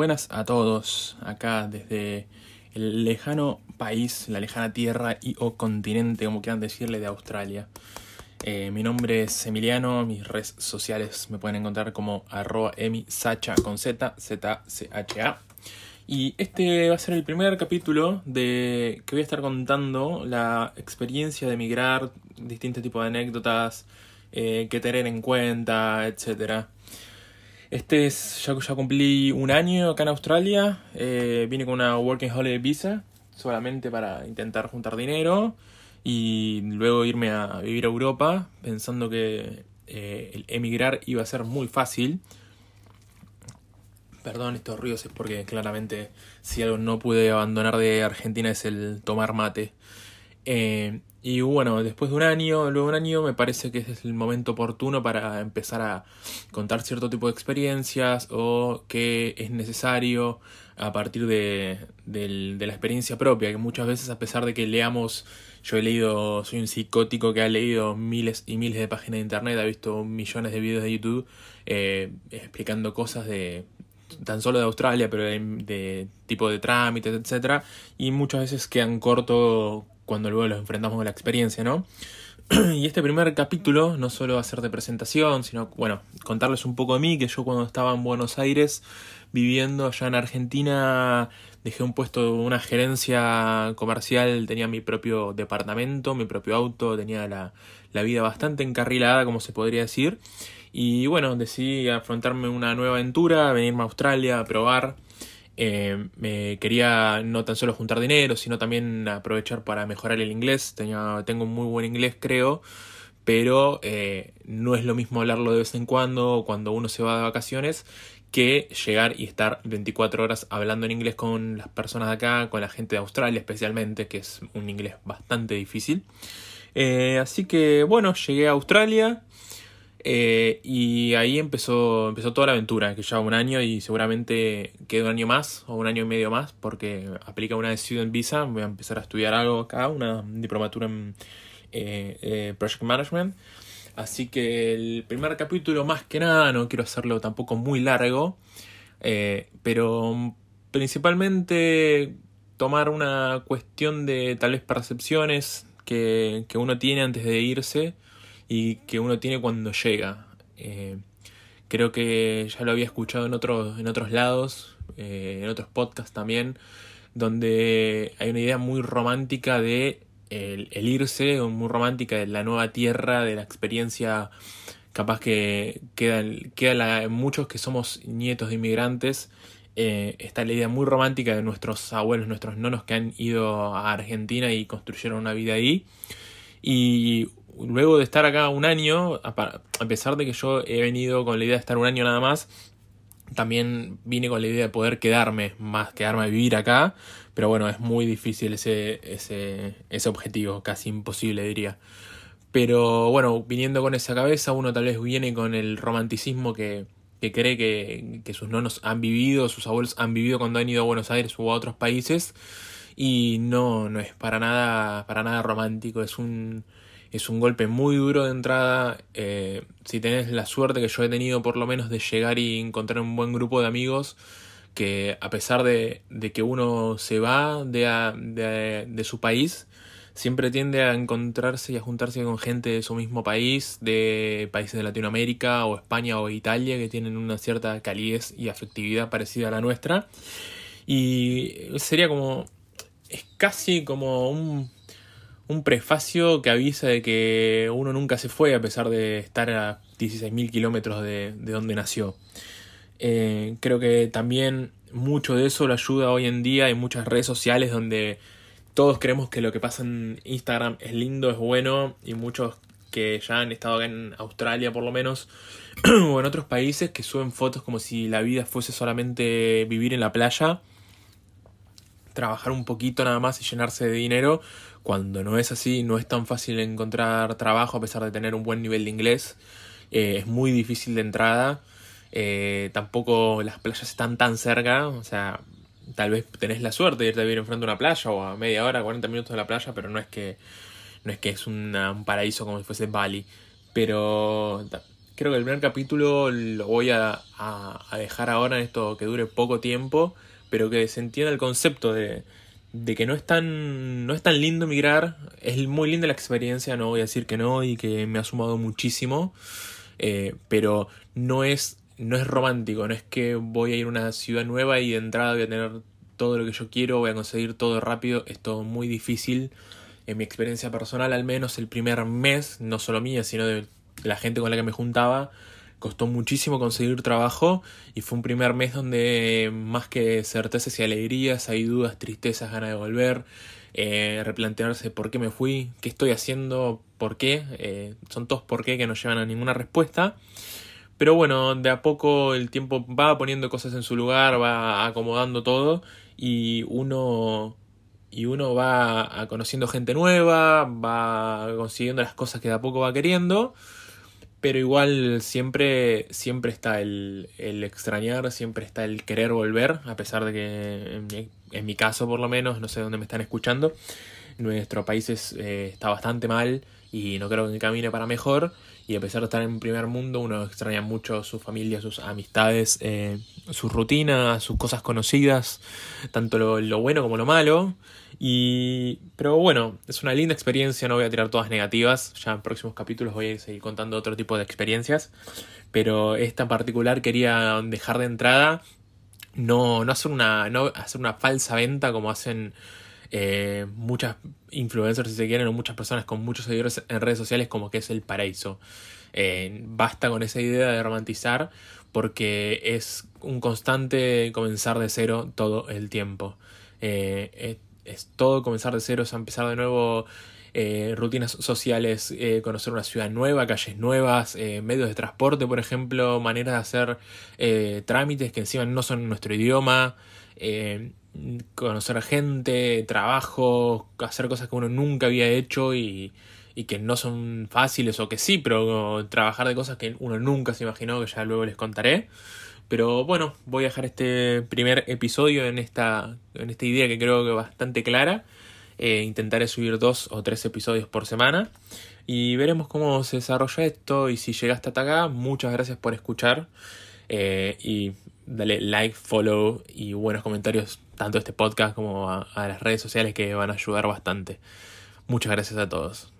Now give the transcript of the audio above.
buenas a todos, acá desde el lejano país, la lejana tierra y o continente, como quieran decirle, de Australia. Eh, mi nombre es Emiliano, mis redes sociales me pueden encontrar como arroba emisacha con z, z, c h a. Y este va a ser el primer capítulo de que voy a estar contando la experiencia de emigrar, distintos tipos de anécdotas, eh, que tener en cuenta, etcétera. Este es, ya, ya cumplí un año acá en Australia, eh, vine con una Working Holiday Visa, solamente para intentar juntar dinero y luego irme a vivir a Europa, pensando que eh, el emigrar iba a ser muy fácil. Perdón estos ruidos es porque claramente si algo no pude abandonar de Argentina es el tomar mate. Eh, y bueno, después de un año, luego de un año, me parece que es el momento oportuno para empezar a contar cierto tipo de experiencias o que es necesario a partir de, de, la experiencia propia, que muchas veces a pesar de que leamos, yo he leído, soy un psicótico que ha leído miles y miles de páginas de internet, ha visto millones de videos de YouTube eh, explicando cosas de tan solo de Australia, pero de, de tipo de trámites, etcétera, y muchas veces quedan corto cuando luego los enfrentamos con la experiencia, ¿no? y este primer capítulo no solo va a ser de presentación, sino, bueno, contarles un poco de mí, que yo cuando estaba en Buenos Aires, viviendo allá en Argentina, dejé un puesto, una gerencia comercial, tenía mi propio departamento, mi propio auto, tenía la, la vida bastante encarrilada, como se podría decir. Y bueno, decidí afrontarme una nueva aventura, venirme a Australia, a probar eh, me quería no tan solo juntar dinero, sino también aprovechar para mejorar el inglés. Tengo muy buen inglés, creo, pero eh, no es lo mismo hablarlo de vez en cuando, cuando uno se va de vacaciones, que llegar y estar 24 horas hablando en inglés con las personas de acá, con la gente de Australia especialmente, que es un inglés bastante difícil. Eh, así que bueno, llegué a Australia. Eh, y ahí empezó, empezó toda la aventura, que lleva un año y seguramente queda un año más o un año y medio más, porque aplica una de Student Visa. Voy a empezar a estudiar algo acá, una diplomatura en eh, eh, Project Management. Así que el primer capítulo, más que nada, no quiero hacerlo tampoco muy largo, pero principalmente tomar una cuestión de tal vez percepciones que, que uno tiene antes de irse y que uno tiene cuando llega. Eh, creo que ya lo había escuchado en otros, en otros lados, eh, en otros podcasts también, donde hay una idea muy romántica de el, irse, muy romántica de la nueva tierra, de la experiencia capaz que queda, queda muchos que somos nietos de inmigrantes, eh, está la idea muy romántica de nuestros abuelos, nuestros nonos que han ido a Argentina y construyeron una vida ahí. Y luego de estar acá un año, a pesar de que yo he venido con la idea de estar un año nada más, también vine con la idea de poder quedarme, más quedarme a vivir acá, pero bueno, es muy difícil ese, ese, ese objetivo, casi imposible diría. Pero bueno, viniendo con esa cabeza, uno tal vez viene con el romanticismo que, que cree que, que sus nonos han vivido, sus abuelos han vivido cuando han ido a Buenos Aires u a otros países, y no, no es para nada, para nada romántico, es un, es un golpe muy duro de entrada. Eh, si tenés la suerte que yo he tenido por lo menos de llegar y encontrar un buen grupo de amigos que a pesar de, de que uno se va de, de, de, su país, siempre tiende a encontrarse y a juntarse con gente de su mismo país, de países de Latinoamérica o España o Italia, que tienen una cierta calidez y afectividad parecida a la nuestra. Y sería como... es casi como un un prefacio que avisa de que uno nunca se fue a pesar de estar a 16.000 kilómetros de, donde nació. Eh, creo que también mucho de eso lo ayuda hoy en día en muchas redes sociales donde todos creemos que lo que pasa en Instagram es lindo, es bueno y muchos que ya han estado acá en Australia por lo menos o en otros países que suben fotos como si la vida fuese solamente vivir en la playa, trabajar un poquito nada más y llenarse de dinero cuando no es así, no es tan fácil encontrar trabajo a pesar de tener un buen nivel de inglés. Eh, es muy difícil de entrada. Eh, tampoco las playas están tan cerca. O sea, tal vez tenés la suerte de irte a vivir enfrente de una playa o a media hora, 40 minutos de la playa, pero no es que, no es, que es un paraíso como si fuese Bali. Pero creo que el primer capítulo lo voy a, a, dejar ahora en esto que dure poco tiempo, pero que se entienda el concepto de, de que no es tan no es tan lindo migrar es muy linda la experiencia no voy a decir que no y que me ha sumado muchísimo eh, pero no es no es romántico no es que voy a ir a una ciudad nueva y de entrada voy a tener todo lo que yo quiero voy a conseguir todo rápido. Es todo muy difícil en mi experiencia personal al menos el primer mes no solo mía sino de la gente con la que me juntaba costó muchísimo conseguir trabajo y fue un primer mes donde más que certezas y alegrías hay dudas, tristezas, ganas de volver, eh, replantearse por qué me fui, qué estoy haciendo, por qué, eh, son todos por qué que no llevan a ninguna respuesta. Pero bueno, de a poco el tiempo va poniendo cosas en su lugar, va acomodando todo y uno y uno va conociendo gente nueva, va consiguiendo las cosas que de a poco va queriendo pero igual siempre, siempre está el, el, extrañar, siempre está el querer volver, a pesar de que en mi, en mi caso por lo menos, no sé dónde me están escuchando, nuestro país eh, está bastante mal y no creo que camine para mejor. Y a pesar de estar en primer mundo, uno extraña mucho su familia, sus amistades, eh, su rutina, sus cosas conocidas, tanto lo, lo, bueno como lo malo. Y, pero bueno, es una linda experiencia, no voy a tirar todas negativas, ya en próximos capítulos voy a seguir contando otro tipo de experiencias, pero esta particular quería dejar de entrada, no, no, hacer, una, no hacer una falsa venta como hacen eh, muchas influencers, si se quieren, o muchas personas con muchos seguidores en redes sociales, como que es el paraíso. Eh, basta con esa idea de romantizar porque es un constante comenzar de cero todo el tiempo. Eh, es, todo comenzar de cero, es empezar de nuevo rutinas sociales, conocer una ciudad nueva, calles nuevas, medios de transporte, por ejemplo, maneras de hacer trámites que encima no son nuestro idioma conocer gente, trabajo, hacer cosas que uno nunca había hecho y, y que no son fáciles o que sí, pero trabajar de cosas que uno nunca se imaginó, que ya luego les contaré. Pero bueno, voy a dejar este primer episodio en esta, en esta idea que creo que bastante clara. Eh, intentaré subir dos o tres episodios por semana. Y veremos cómo se desarrolla esto. Y si llegaste hasta acá, muchas gracias por escuchar. Eh, y dale like, follow y buenos comentarios tanto a este podcast como a, a las redes sociales que van a ayudar bastante. Muchas gracias a todos.